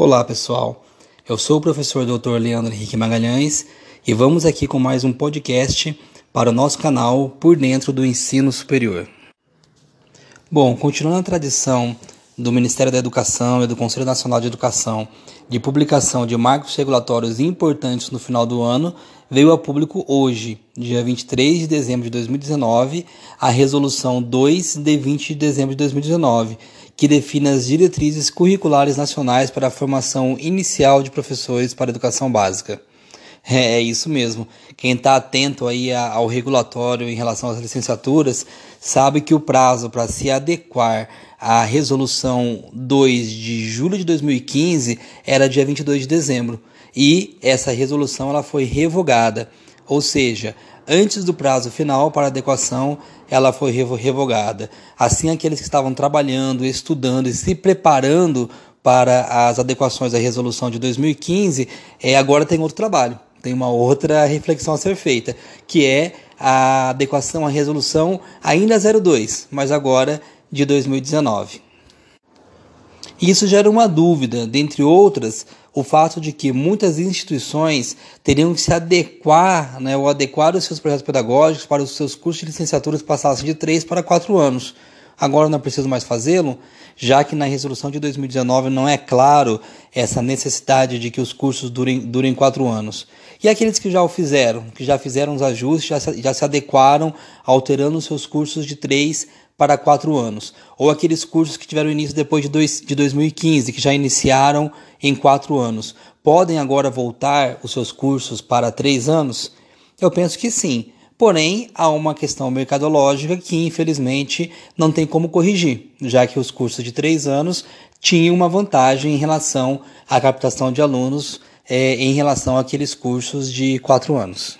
Olá pessoal, eu sou o professor Dr. Leandro Henrique Magalhães e vamos aqui com mais um podcast para o nosso canal Por Dentro do Ensino Superior. Bom, continuando a tradição do Ministério da Educação e do Conselho Nacional de Educação de publicação de marcos regulatórios importantes no final do ano, veio a público hoje, dia 23 de dezembro de 2019, a Resolução 2 de 20 de dezembro de 2019, que define as diretrizes curriculares nacionais para a formação inicial de professores para a educação básica. É, é isso mesmo. Quem está atento aí ao regulatório em relação às licenciaturas sabe que o prazo para se adequar à resolução 2 de julho de 2015 era dia 22 de dezembro e essa resolução ela foi revogada, ou seja, antes do prazo final para adequação ela foi revogada. Assim, aqueles que estavam trabalhando, estudando e se preparando para as adequações à resolução de 2015, é, agora tem outro trabalho, tem uma outra reflexão a ser feita, que é a adequação à resolução ainda 02, mas agora de 2019. Isso gera uma dúvida, dentre outras, o fato de que muitas instituições teriam que se adequar, né, ou adequar os seus projetos pedagógicos para os seus cursos de licenciatura passassem de 3 para 4 anos. Agora não é preciso mais fazê-lo, já que na resolução de 2019 não é claro essa necessidade de que os cursos durem, durem quatro anos. E aqueles que já o fizeram, que já fizeram os ajustes, já se, já se adequaram, alterando os seus cursos de 3 para quatro anos, ou aqueles cursos que tiveram início depois de, dois, de 2015, que já iniciaram em quatro anos, podem agora voltar os seus cursos para três anos? Eu penso que sim. Porém, há uma questão mercadológica que, infelizmente, não tem como corrigir, já que os cursos de três anos tinham uma vantagem em relação à captação de alunos é, em relação àqueles cursos de quatro anos.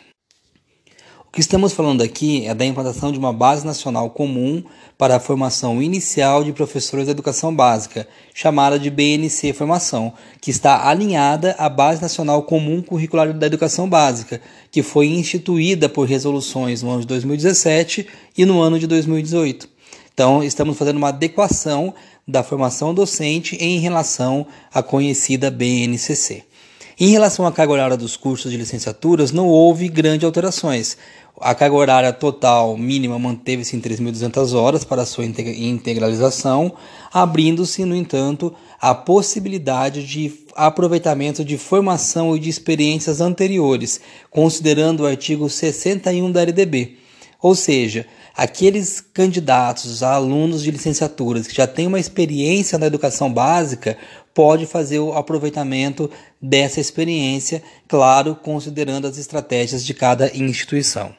O que estamos falando aqui é da implantação de uma base nacional comum para a formação inicial de professores da educação básica, chamada de BNC Formação, que está alinhada à Base Nacional Comum Curricular da Educação Básica, que foi instituída por resoluções no ano de 2017 e no ano de 2018. Então, estamos fazendo uma adequação da formação docente em relação à conhecida BNCC. Em relação à carga horária dos cursos de licenciaturas, não houve grandes alterações. A carga horária total mínima manteve-se em 3.200 horas para sua integralização, abrindo-se, no entanto, a possibilidade de aproveitamento de formação e de experiências anteriores, considerando o artigo 61 da LDB. Ou seja, aqueles candidatos a alunos de licenciaturas que já têm uma experiência na educação básica pode fazer o aproveitamento dessa experiência, claro, considerando as estratégias de cada instituição.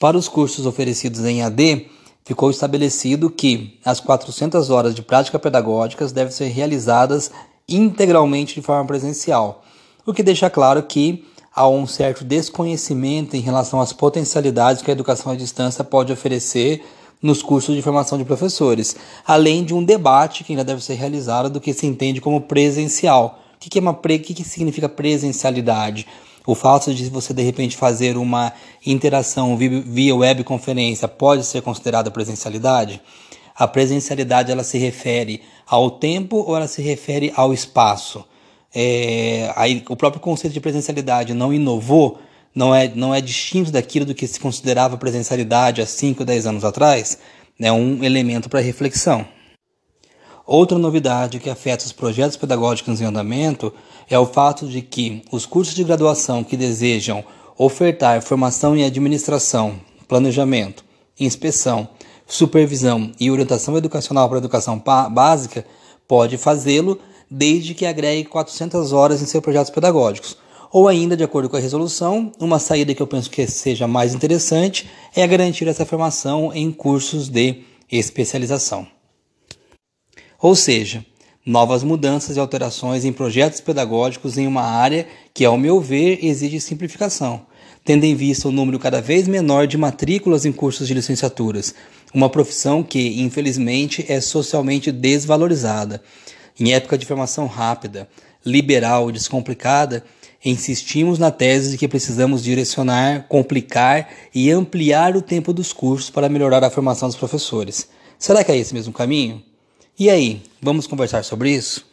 Para os cursos oferecidos em AD, ficou estabelecido que as 400 horas de prática pedagógicas devem ser realizadas integralmente de forma presencial, o que deixa claro que há um certo desconhecimento em relação às potencialidades que a educação à distância pode oferecer nos cursos de formação de professores, além de um debate que ainda deve ser realizado do que se entende como presencial. O que, é uma pre... o que significa presencialidade? O fato de você de repente fazer uma interação via webconferência pode ser considerada presencialidade? A presencialidade ela se refere ao tempo ou ela se refere ao espaço? É, aí, o próprio conceito de presencialidade não inovou, não é, não é distinto daquilo do que se considerava presencialidade há 5, 10 anos atrás? É um elemento para reflexão. Outra novidade que afeta os projetos pedagógicos em andamento é o fato de que os cursos de graduação que desejam ofertar formação em administração, planejamento, inspeção, supervisão e orientação educacional para a educação básica pode fazê-lo desde que agregue 400 horas em seus projetos pedagógicos. Ou ainda, de acordo com a resolução, uma saída que eu penso que seja mais interessante é garantir essa formação em cursos de especialização. Ou seja, novas mudanças e alterações em projetos pedagógicos em uma área que, ao meu ver, exige simplificação, tendo em vista o número cada vez menor de matrículas em cursos de licenciaturas, uma profissão que, infelizmente, é socialmente desvalorizada. Em época de formação rápida, liberal e descomplicada, insistimos na tese de que precisamos direcionar, complicar e ampliar o tempo dos cursos para melhorar a formação dos professores. Será que é esse mesmo caminho? E aí, vamos conversar sobre isso?